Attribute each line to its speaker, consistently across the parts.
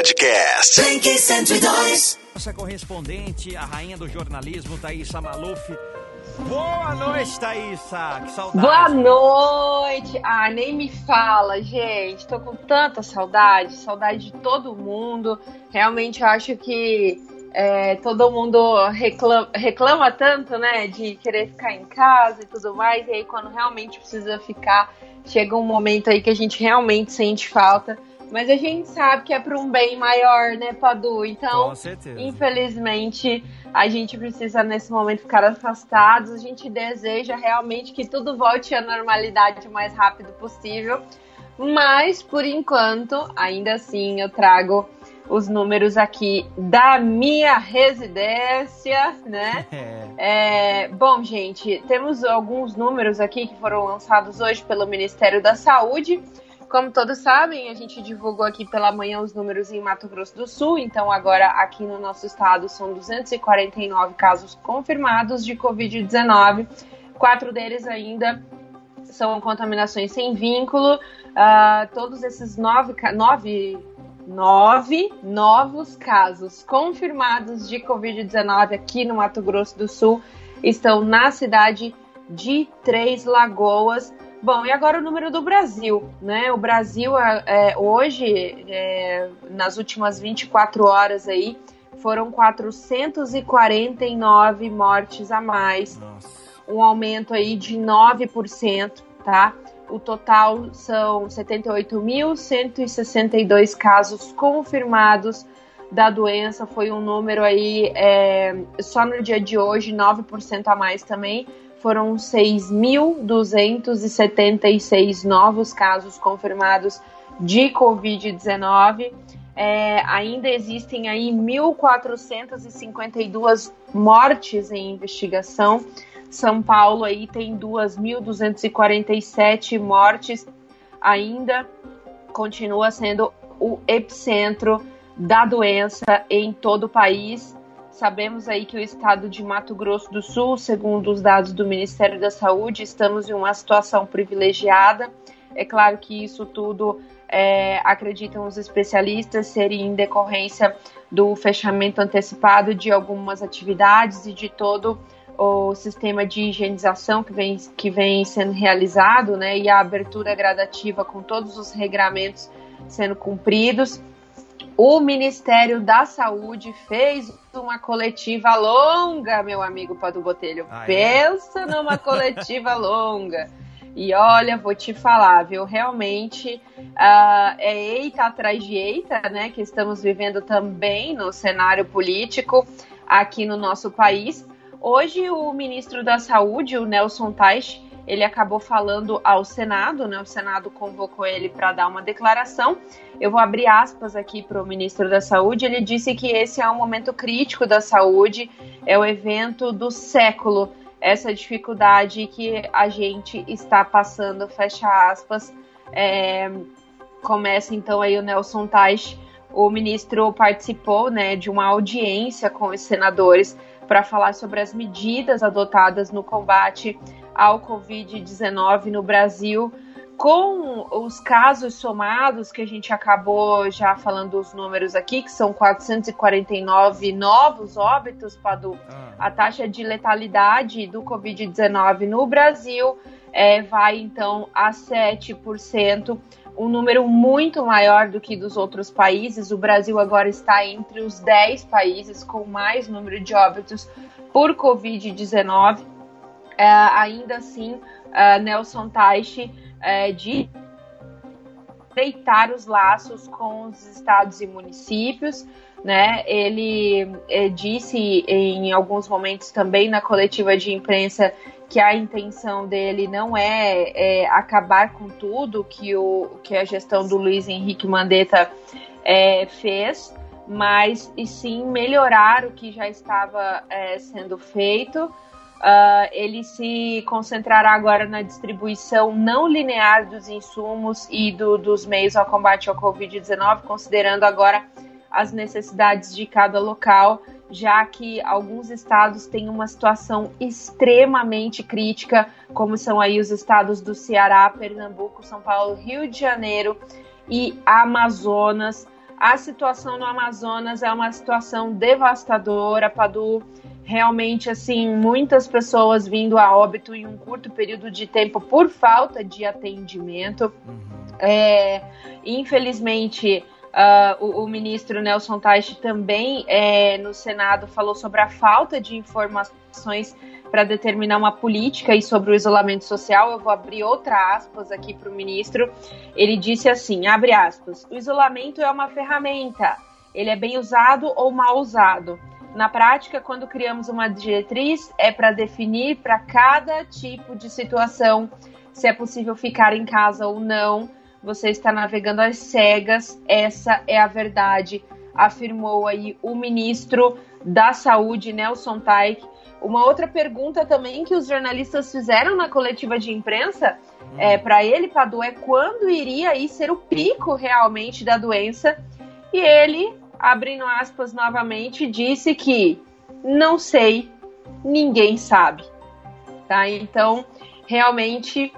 Speaker 1: Podcast.
Speaker 2: Blink 102.
Speaker 3: Nossa correspondente, a rainha do jornalismo, Thaísa Maluf. Boa noite, Thaísa! Que saudade!
Speaker 4: Boa noite! Ah, nem me fala, gente. Tô com tanta saudade, saudade de todo mundo. Realmente eu acho que é, todo mundo reclama, reclama tanto, né, de querer ficar em casa e tudo mais. E aí, quando realmente precisa ficar, chega um momento aí que a gente realmente sente falta. Mas a gente sabe que é para um bem maior, né, Padu? Então, infelizmente, a gente precisa nesse momento ficar afastados. A gente deseja realmente que tudo volte à normalidade o mais rápido possível. Mas, por enquanto, ainda assim, eu trago os números aqui da minha residência, né?
Speaker 3: É.
Speaker 4: É, bom, gente, temos alguns números aqui que foram lançados hoje pelo Ministério da Saúde. Como todos sabem, a gente divulgou aqui pela manhã os números em Mato Grosso do Sul, então agora aqui no nosso estado são 249 casos confirmados de Covid-19. Quatro deles ainda são contaminações sem vínculo. Ah, todos esses nove, nove, nove novos casos confirmados de Covid-19 aqui no Mato Grosso do Sul estão na cidade de Três Lagoas. Bom, e agora o número do Brasil, né? O Brasil é, é, hoje, é, nas últimas 24 horas aí, foram 449 mortes a mais
Speaker 3: Nossa.
Speaker 4: um aumento aí de 9%, tá? O total são 78.162 casos confirmados da doença. Foi um número aí, é, só no dia de hoje, 9% a mais também. Foram 6.276 novos casos confirmados de Covid-19. É, ainda existem aí 1.452 mortes em investigação. São Paulo aí tem 2.247 mortes. Ainda continua sendo o epicentro da doença em todo o país. Sabemos aí que o estado de Mato Grosso do Sul, segundo os dados do Ministério da Saúde, estamos em uma situação privilegiada. É claro que isso tudo é, acreditam os especialistas seria em decorrência do fechamento antecipado de algumas atividades e de todo o sistema de higienização que vem, que vem sendo realizado, né, e a abertura gradativa com todos os regramentos sendo cumpridos. O Ministério da Saúde fez uma coletiva longa, meu amigo Pado Botelho.
Speaker 3: Ah, é?
Speaker 4: Pensa numa coletiva longa. E olha, vou te falar, viu? Realmente ah, é eita atrás de eita, né? Que estamos vivendo também no cenário político aqui no nosso país. Hoje, o ministro da Saúde, o Nelson Teich, ele acabou falando ao Senado, né? O Senado convocou ele para dar uma declaração. Eu vou abrir aspas aqui para o ministro da Saúde. Ele disse que esse é um momento crítico da saúde, é o evento do século. Essa dificuldade que a gente está passando, fecha aspas. É, começa então aí o Nelson Teich. O ministro participou né, de uma audiência com os senadores para falar sobre as medidas adotadas no combate ao Covid-19 no Brasil, com os casos somados, que a gente acabou já falando os números aqui, que são 449 novos óbitos, Padu,
Speaker 3: Ah,
Speaker 4: a taxa de letalidade do Covid-19 no Brasil é, vai então a 7%, um número muito maior do que dos outros países. O Brasil agora está entre os 10 países com mais número de óbitos por Covid-19. É, ainda assim, é, Nelson Teich é, de estreitar os laços com os estados e municípios, né? Ele eh, disse em alguns momentos também na coletiva de imprensa que a intenção dele não é, é acabar com tudo que, o, que a gestão do Luiz Henrique Mandetta eh, fez, mas e sim melhorar o que já estava eh, sendo feito. Uh, ele se concentrará agora na distribuição não linear dos insumos e do, dos meios ao combate ao Covid-19, considerando agora as necessidades de cada local, já que alguns estados têm uma situação extremamente crítica, como são aí os estados do Ceará, Pernambuco, São Paulo, Rio de Janeiro e Amazonas. A situação no Amazonas é uma situação devastadora, Padu. Realmente, assim, muitas pessoas vindo a óbito em um curto período de tempo por falta de atendimento. Uhum. É, infelizmente, uh, o, o, ministro Nelson Teich também é, no Senado falou sobre a falta de informações para determinar uma política e sobre o isolamento social. Eu vou abrir outra aspas aqui para o ministro. Ele disse assim: abre aspas, o isolamento é uma ferramenta. Ele é bem usado ou mal usado. Na prática, quando criamos uma diretriz, é para definir para cada tipo de situação se é possível ficar em casa ou não. Você está navegando às cegas, essa é a verdade, afirmou aí o ministro da Saúde, Nelson Taik, uma outra pergunta também que os jornalistas fizeram na coletiva de imprensa hum. é, para ele, Padu, é quando iria aí ser o pico realmente da doença. E ele, abrindo aspas novamente, disse que não sei, ninguém sabe. Tá? Então, realmente,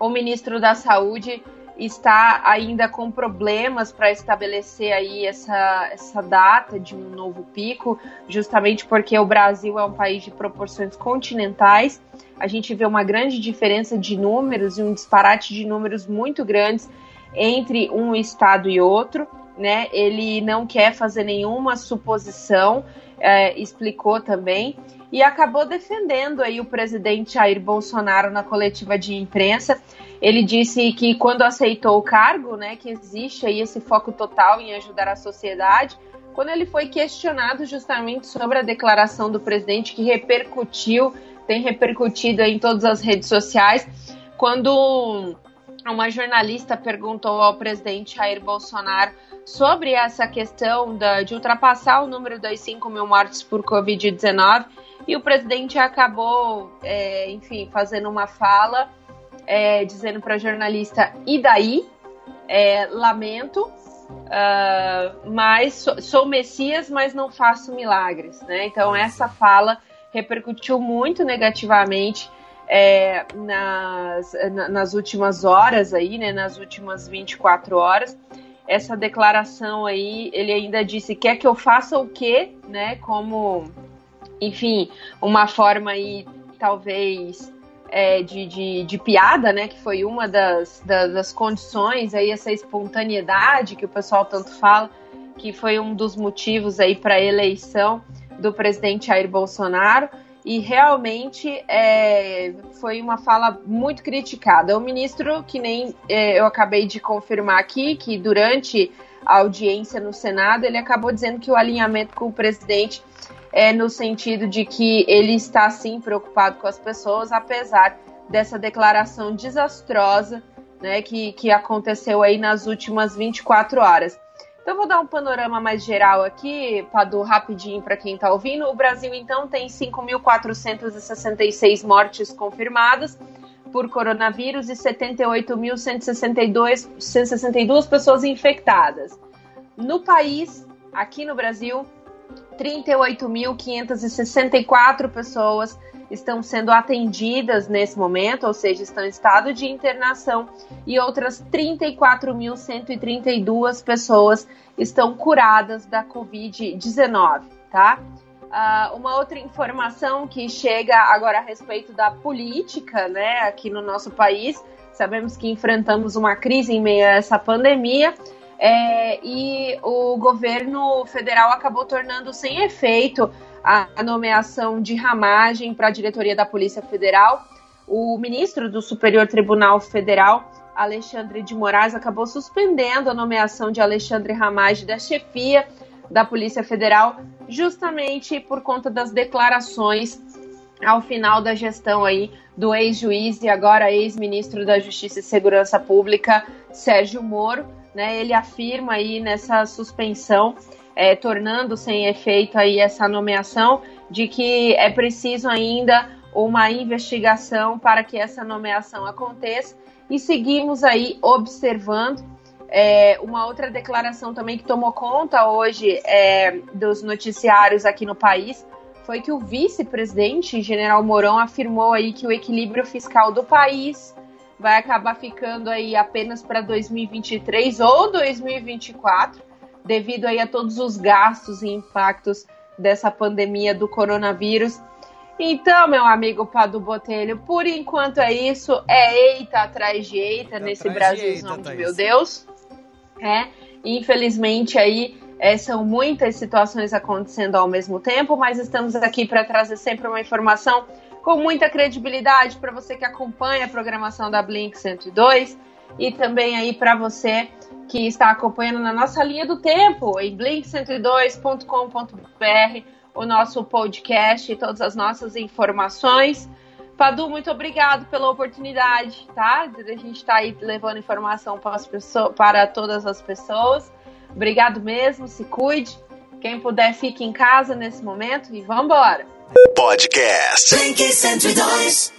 Speaker 4: o ministro da Saúde está ainda com problemas para estabelecer aí essa, essa data de um novo pico, justamente porque o Brasil é um país de proporções continentais. A gente vê uma grande diferença de números e um disparate de números muito grandes entre um estado e outro. Né? Ele não quer fazer nenhuma suposição, é, explicou também, e acabou defendendo aí o presidente Jair Bolsonaro na coletiva de imprensa ele disse que quando aceitou o cargo, né, que existe aí esse foco total em ajudar a sociedade, quando ele foi questionado justamente sobre a declaração do presidente que repercutiu, tem repercutido em todas as redes sociais, quando uma jornalista perguntou ao presidente Jair Bolsonaro sobre essa questão da, de ultrapassar o número das 5 mil mortes por Covid-19, e o presidente acabou, é, enfim, fazendo uma fala é, dizendo para a jornalista: e daí? É, lamento, uh, mas sou, sou, Messias, mas não faço milagres. Né? Então, essa fala repercutiu muito negativamente é, nas, nas últimas horas, aí, né, nas últimas 24 horas. Essa declaração aí, ele ainda disse: quer que eu faça o quê? Né, como, enfim, uma forma aí, talvez é, de, de, de, piada, né? Que foi uma das, das, das, condições aí, essa espontaneidade que o pessoal tanto fala, que foi um dos motivos aí para a eleição do presidente Jair Bolsonaro. E realmente é, foi uma fala muito criticada. O ministro, que nem é, eu acabei de confirmar aqui, que durante a audiência no Senado, ele acabou dizendo que o alinhamento com o presidente é no sentido de que ele está sim preocupado com as pessoas, apesar dessa declaração desastrosa né, que, que aconteceu aí nas últimas 24 horas. Então, vou dar um panorama mais geral aqui, Padu, rapidinho para quem está ouvindo. O Brasil, então, tem 5.466 mortes confirmadas por coronavírus e 78.162 pessoas infectadas. No país, aqui no Brasil, 38.564 pessoas estão sendo atendidas nesse momento, ou seja, estão em estado de internação, e outras 34.132 pessoas estão curadas da Covid-19, tá? Uh, uma outra informação que chega agora a respeito da política, né, aqui no nosso país, sabemos que enfrentamos uma crise em meio a essa pandemia, é, e o governo federal acabou tornando sem efeito a, nomeação de ramagem para a diretoria da Polícia Federal. O ministro do Superior Tribunal Federal, Alexandre de Moraes, acabou suspendendo a nomeação de Alexandre Ramage da chefia da Polícia Federal, justamente por conta das declarações ao final da gestão aí do ex-juiz e agora ex-ministro da Justiça e Segurança Pública, Sérgio Moro né, ele afirma aí nessa suspensão, é, tornando sem efeito aí essa nomeação, de que é preciso ainda uma investigação para que essa nomeação aconteça e seguimos aí observando. É, uma outra declaração também que tomou conta hoje é, dos noticiários aqui no país foi que o vice-presidente, General Mourão, afirmou aí que o equilíbrio fiscal do país vai acabar ficando aí apenas para 2023 ou 2024, devido aí a todos os gastos e impactos dessa pandemia do coronavírus. Então, meu amigo Padu Botelho, por enquanto é isso. É eita atrás de eita nesse Brasilzão de, de meu Deus. É, infelizmente aí é, são muitas situações acontecendo ao mesmo tempo, mas estamos aqui para trazer sempre uma informação com muita credibilidade para você que acompanha a programação da Blink 102 e também aí para você que está acompanhando na nossa linha do tempo em blink102.com.br o nosso podcast e todas as nossas informações. Padu, muito obrigado pela oportunidade, tá? De a gente estar tá aí levando informação para, as pessoas, para todas as pessoas. Obrigado mesmo, se cuide. Quem puder, fique em casa nesse momento e vamos embora. Podcast. Blink 102.